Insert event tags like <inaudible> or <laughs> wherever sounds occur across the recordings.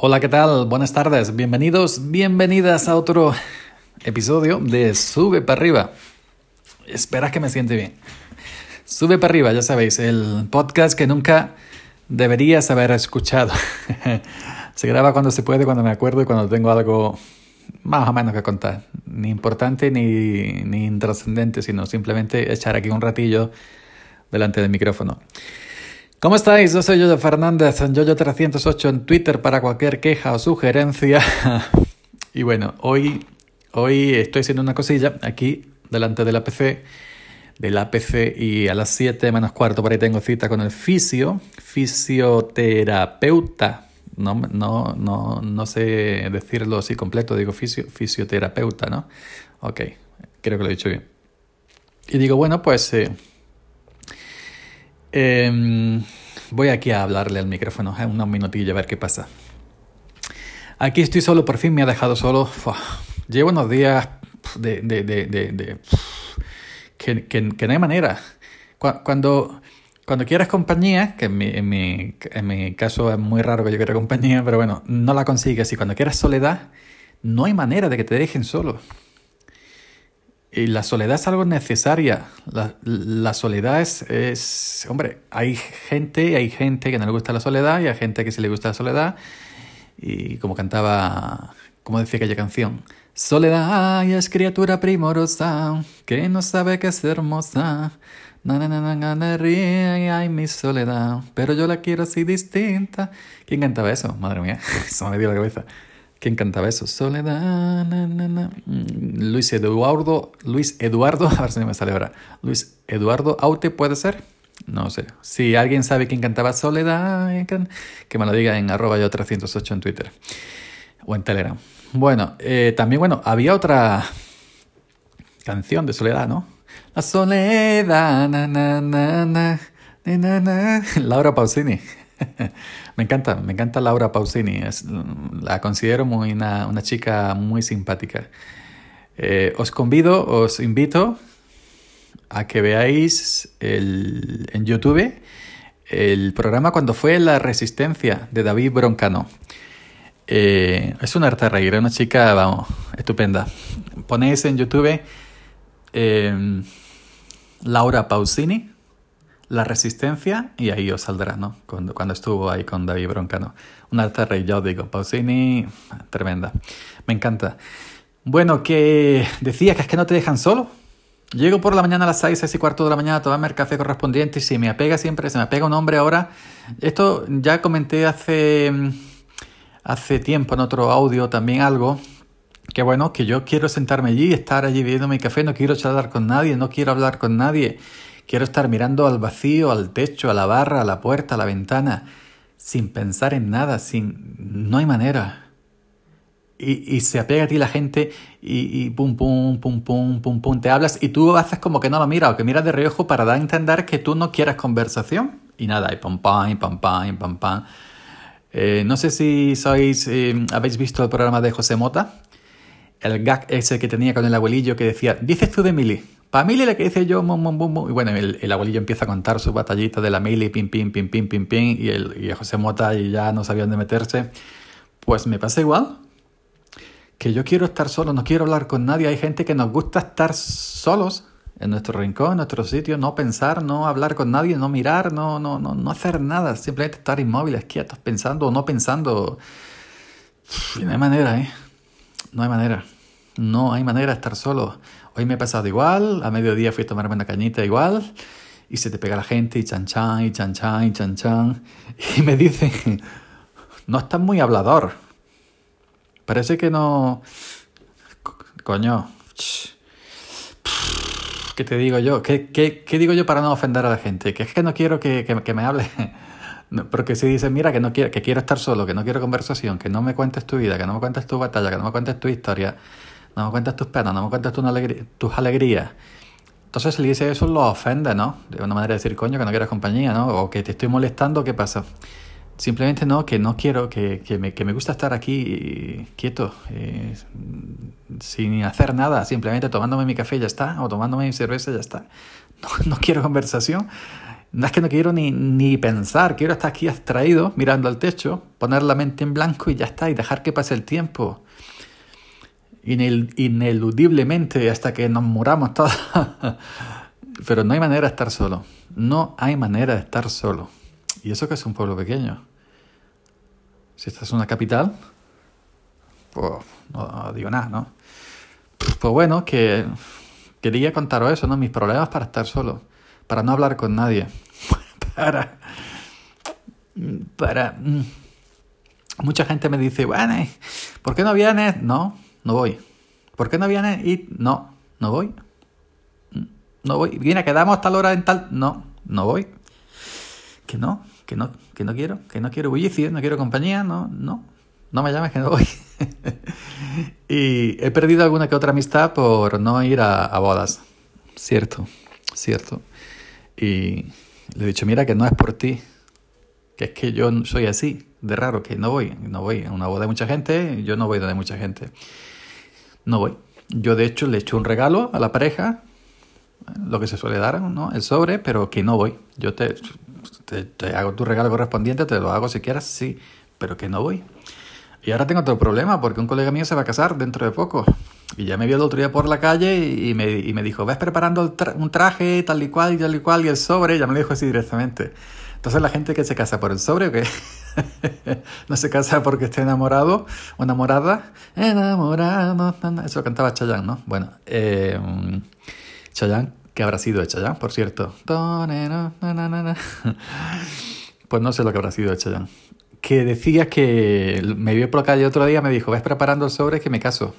Hola, ¿qué tal? Buenas tardes, bienvenidos, bienvenidas a otro episodio de Sube para arriba. Espera que me siente bien. Sube para arriba, ya sabéis, el podcast que nunca deberías haber escuchado. <laughs> se graba cuando se puede, cuando me acuerdo y cuando tengo algo más o menos que contar. Ni importante ni, ni intrascendente, sino simplemente echar aquí un ratillo delante del micrófono. ¿Cómo estáis? Yo soy Yoyo Fernández, en Yoyo308 en Twitter para cualquier queja o sugerencia. <laughs> y bueno, hoy, hoy estoy haciendo una cosilla aquí delante de la PC, de la y a las 7 menos cuarto por ahí tengo cita con el fisio, fisioterapeuta. No, no, no, no sé decirlo así completo, digo fisio, fisioterapeuta, ¿no? Ok, creo que lo he dicho bien. Y digo, bueno, pues... Eh, eh, voy aquí a hablarle al micrófono, eh, unos minutillos a ver qué pasa. Aquí estoy solo, por fin me ha dejado solo. llevo unos días de... de, de, de que, que, que, no hay manera. Cuando, cuando quieres compañía, que en mi, en, mi, en mi caso es muy raro que yo quiera compañía, pero bueno, no la consigues. Y cuando quieres soledad, no hay manera de que te dejen solo. Y la soledad es algo necesaria. La, la soledad es, es, hombre, hay gente, hay gente que no le gusta la soledad y hay gente que sí le gusta la soledad. Y como cantaba, como decía aquella canción, Soledad es criatura primorosa que no sabe que es hermosa. Na, na, na, na, na, ríe, ay, mi soledad, pero yo la quiero así distinta. ¿Quién cantaba eso? Madre mía, <laughs> se me dio la cabeza. ¿Quién cantaba eso? Soledad. Mm, Luis Eduardo. Luis Eduardo. <laughs> A ver si me sale ahora. Luis Eduardo Aute, ¿puede ser? No sé. Si alguien sabe quién cantaba Soledad, que me lo diga en arroba yo 308 en Twitter. O en Telegram. Bueno, eh, también, bueno, había otra canción de Soledad, ¿no? La Soledad. Na, na, na, na, na, na. Laura Pausini. <laughs> me encanta, me encanta Laura Pausini. la considero muy una, una chica muy simpática. Eh, os convido, os invito a que veáis el, en YouTube el programa cuando fue La Resistencia de David Broncano. Eh, es una arte reír, una chica, vamos, estupenda. Ponéis en YouTube eh, Laura Pausini la Resistencia y ahí os saldrá, ¿no? Cuando, cuando estuvo ahí con David Broncano. Un alta rey, ya os digo. Pausini, tremenda. Me encanta. Bueno, que decía que es que no te dejan solo. Llego por la mañana a las 6, 6 y cuarto de la mañana a tomarme el café correspondiente y si me apega siempre, se me apega un hombre ahora. Esto ya comenté hace, hace tiempo en otro audio también algo. Que bueno, que yo quiero sentarme allí, estar allí bebiendo mi café, no quiero charlar con nadie, no quiero hablar con nadie. Quiero estar mirando al vacío, al techo, a la barra, a la puerta, a la ventana, sin pensar en nada, sin... No hay manera. Y, y se apega a ti la gente y, y, pum, pum, pum, pum, pum, pum, te hablas y tú haces como que no lo miras o que miras de reojo para dar a entender que tú no quieres conversación. Y nada, y pam, pam, y pam, pam, y pam, pam. Eh, no sé si sois, eh, habéis visto el programa de José Mota, el gag ese que tenía con el abuelillo que decía, dices tú de Mili, para Mili le que dice yo, mum, mum, mum, y bueno, el, el, abuelillo empieza a contar sus batallitas de la Mili, pim, pim, pim, pim, pim, pim, y, el, y José Mota y ya no sabía dónde meterse. Pues me pasa igual, que yo quiero estar solo, no quiero hablar con nadie. Hay gente que nos gusta estar solos en nuestro rincón, en nuestro sitio, no pensar, no hablar con nadie, no mirar, no, no, no, no hacer nada, simplemente estar inmóviles, quietos, pensando o no pensando. No hay manera, ¿eh? No hay manera. No hay manera de estar solo. Hoy me ha pasado igual, a mediodía fui a tomarme una cañita igual, y se te pega la gente, y chan chan, y chan chan, y chan chan, <laughs> y me dicen, no estás muy hablador. Parece que no... Coño. ¿Qué te digo yo? ¿Qué, qué, qué digo yo para no ofender a la gente? Que es que no quiero que, que, que me hable. <laughs> porque si dices, mira, que no quiero, que quiero estar solo, que no quiero conversación, que no me cuentes tu vida, que no me cuentes tu batalla, que no me cuentes tu historia, no me cuentas tus penas, no me cuentas tus, alegría, tus alegrías. Entonces si le dice eso lo ofende, ¿no? De una manera de decir, coño, que no quieres compañía, ¿no? O que te estoy molestando, ¿qué pasa? Simplemente no, que no quiero, que, que, me, que me gusta estar aquí quieto, eh, sin hacer nada, simplemente tomándome mi café ya está, o tomándome mi cerveza ya está. <laughs> No, no quiero conversación. No es que no quiero ni, ni pensar, quiero estar aquí abstraído, mirando al techo, poner la mente en blanco y ya está, y dejar que pase el tiempo. Ineludiblemente hasta que nos muramos todos. <laughs> Pero no hay manera de estar solo. No hay manera de estar solo. Y eso que es un pueblo pequeño. Si estás en una capital, pues no, digo nada, ¿no? Pues bueno, que quería contaros eso, ¿no? Mis problemas para estar solo, para no hablar con nadie, <laughs> para... para... Mm. Mucha gente me dice, bueno, ¿por qué no vienes? No, no voy. ¿Por qué no vienes? Y no, no voy. No voy. Viene, quedamos tal hora en tal... No, no voy. Que no, que no, que no quiero, que no quiero bullicio, no quiero compañía, no, no, no me llames que no voy. <laughs> y he perdido alguna que otra amistad por no ir a, bodas. Cierto, cierto. Y le he dicho, mira que no es por ti, que es que yo soy así, de raro, que no voy, no voy a una boda de mucha gente, yo no voy donde mucha gente. No voy. Yo de hecho le hecho un regalo a la pareja, lo que se suele dar, ¿no? El sobre, pero que no voy. Yo te, hago tu regalo correspondiente, te lo hago si quieras, sí, pero que no voy. Y ahora tengo otro problema, porque un colega mío se va a casar dentro de poco. Y ya me vio el otro día por la calle y me, y me dijo, ves preparando un traje tal y cual y tal y cual y el sobre, ya me lo dijo así directamente. Entonces la gente que se casa por el sobre o que <laughs> <laughs> no se casa porque esté enamorado o enamorada, enamorado, eso cantaba Chayanne, ¿no? Bueno, eh, Chayanne, que habrá sido de Chayanne, por cierto. Pues no sé lo que habrá sido de Chayanne que decía que me vio por la calle otro día, me dijo, ves preparando el sobre que me caso.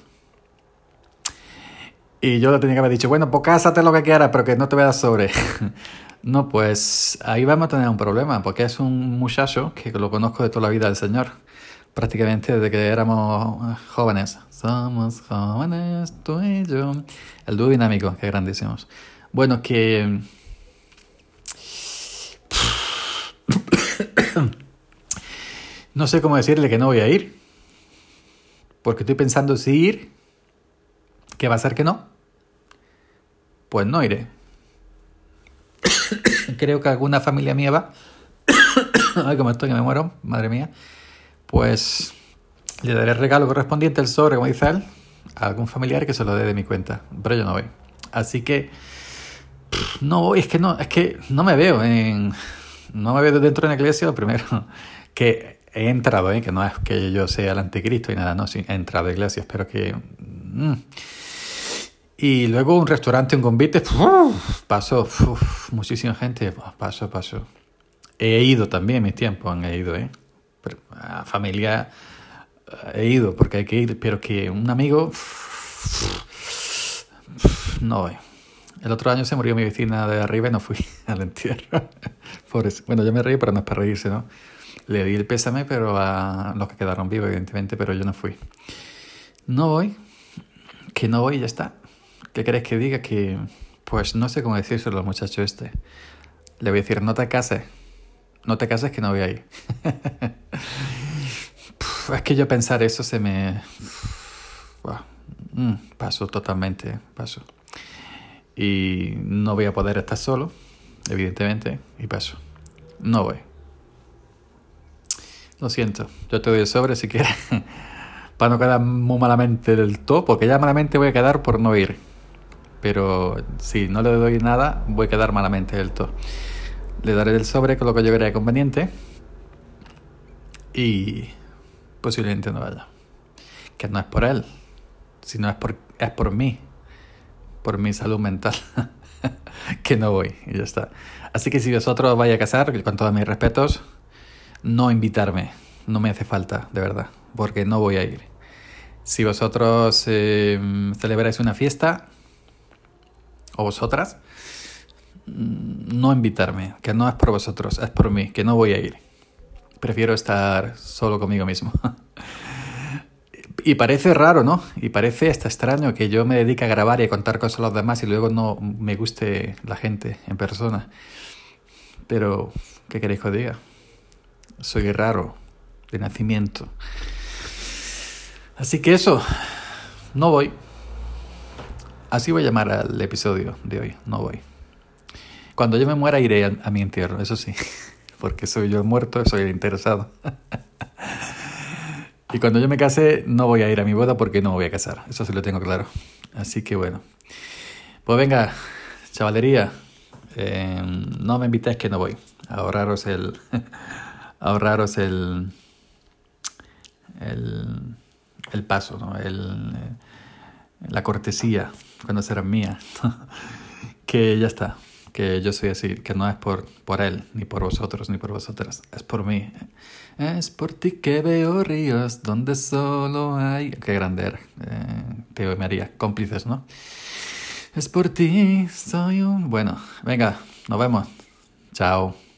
Y yo le tenía que haber dicho, bueno, pues cásate lo que quieras, pero que no te veas sobre. <laughs> no, pues ahí vamos a tener un problema, porque es un muchacho que lo conozco de toda la vida del Señor, prácticamente desde que éramos jóvenes. Somos jóvenes, tú y yo. El dúo dinámico, qué grandísimos. Bueno, que... <coughs> No sé cómo decirle que no voy a ir. Porque estoy pensando si ir. ¿Qué va a ser que no? Pues no iré. Creo que alguna familia mía va. <coughs> Ay, como estoy que me muero, madre mía. Pues le daré el regalo correspondiente, el sobre, como dice él, a algún familiar que se lo dé de mi cuenta. Pero yo no voy. Así que no voy, es que no, es que no me veo en. No me veo dentro de la iglesia, lo primero. <laughs> Que he entrado, ¿eh? que no es que yo sea el anticristo y nada, no, he entrado a iglesias, pero que... Mm. Y luego un restaurante, un convite, pasó, muchísima gente, pasó, pasó. He ido también, mis tiempos han ido, ¿eh? a familia he ido porque hay que ir, pero que un amigo, no voy. El otro año se murió mi vecina de arriba y no fui <laughs> al entierro. Bueno, yo me reí, pero no es para reírse, ¿no? Le di el pésame, pero a los que quedaron vivos, evidentemente, pero yo no fui. No voy, que no voy y ya está. ¿Qué crees que diga? Que, pues no sé cómo decírselo al muchacho este. Le voy a decir, no te cases. No te cases que no voy a ir. <laughs> es que yo pensar eso se me... Mm, paso totalmente, paso. Y no voy a poder estar solo, evidentemente, y paso. No voy. Lo siento, yo te doy el sobre si quieres. <laughs> Para no quedar muy malamente del todo, porque ya malamente voy a quedar por no ir. Pero si no le doy nada, voy a quedar malamente del todo. Le daré el sobre con lo que yo crea conveniente. Y posiblemente no vaya. Que no es por él, sino es por, es por mí. Por mi salud mental. <laughs> que no voy y ya está. Así que si vosotros vais a casar, con todos mis respetos, no invitarme. No me hace falta, de verdad, porque no voy a ir. Si vosotros eh, celebráis una fiesta, o vosotras, no invitarme, que no es por vosotros, es por mí, que no voy a ir. Prefiero estar solo conmigo mismo. <laughs> y parece raro, ¿no? Y parece hasta extraño que yo me dedique a grabar y a contar cosas a los demás y luego no me guste la gente en persona. Pero, ¿qué queréis que os diga? soy raro de nacimiento. Así que eso, no voy. Así voy a llamar al episodio de hoy, no voy. Cuando yo me muera iré a, mi entierro, eso sí, <laughs> porque soy yo el muerto, soy el interesado. <laughs> y cuando yo me case no voy a ir a mi boda porque no me voy a casar, eso sí lo tengo claro. Así que bueno. Pues venga, chavalería, eh, no me invitéis que no voy. Ahorraros el... <laughs> ahorraros el... el, el paso, ¿no? El, la cortesía, cuando será mía. <laughs> que ya está, que yo soy así, que no es por, por él, ni por vosotros, ni por vosotras, es por mí. Es por ti que veo ríos donde solo hay... Qué grande era, eh, Teo y María, cómplices, ¿no? Es por ti, soy un... Bueno, venga, nos vemos. Chao.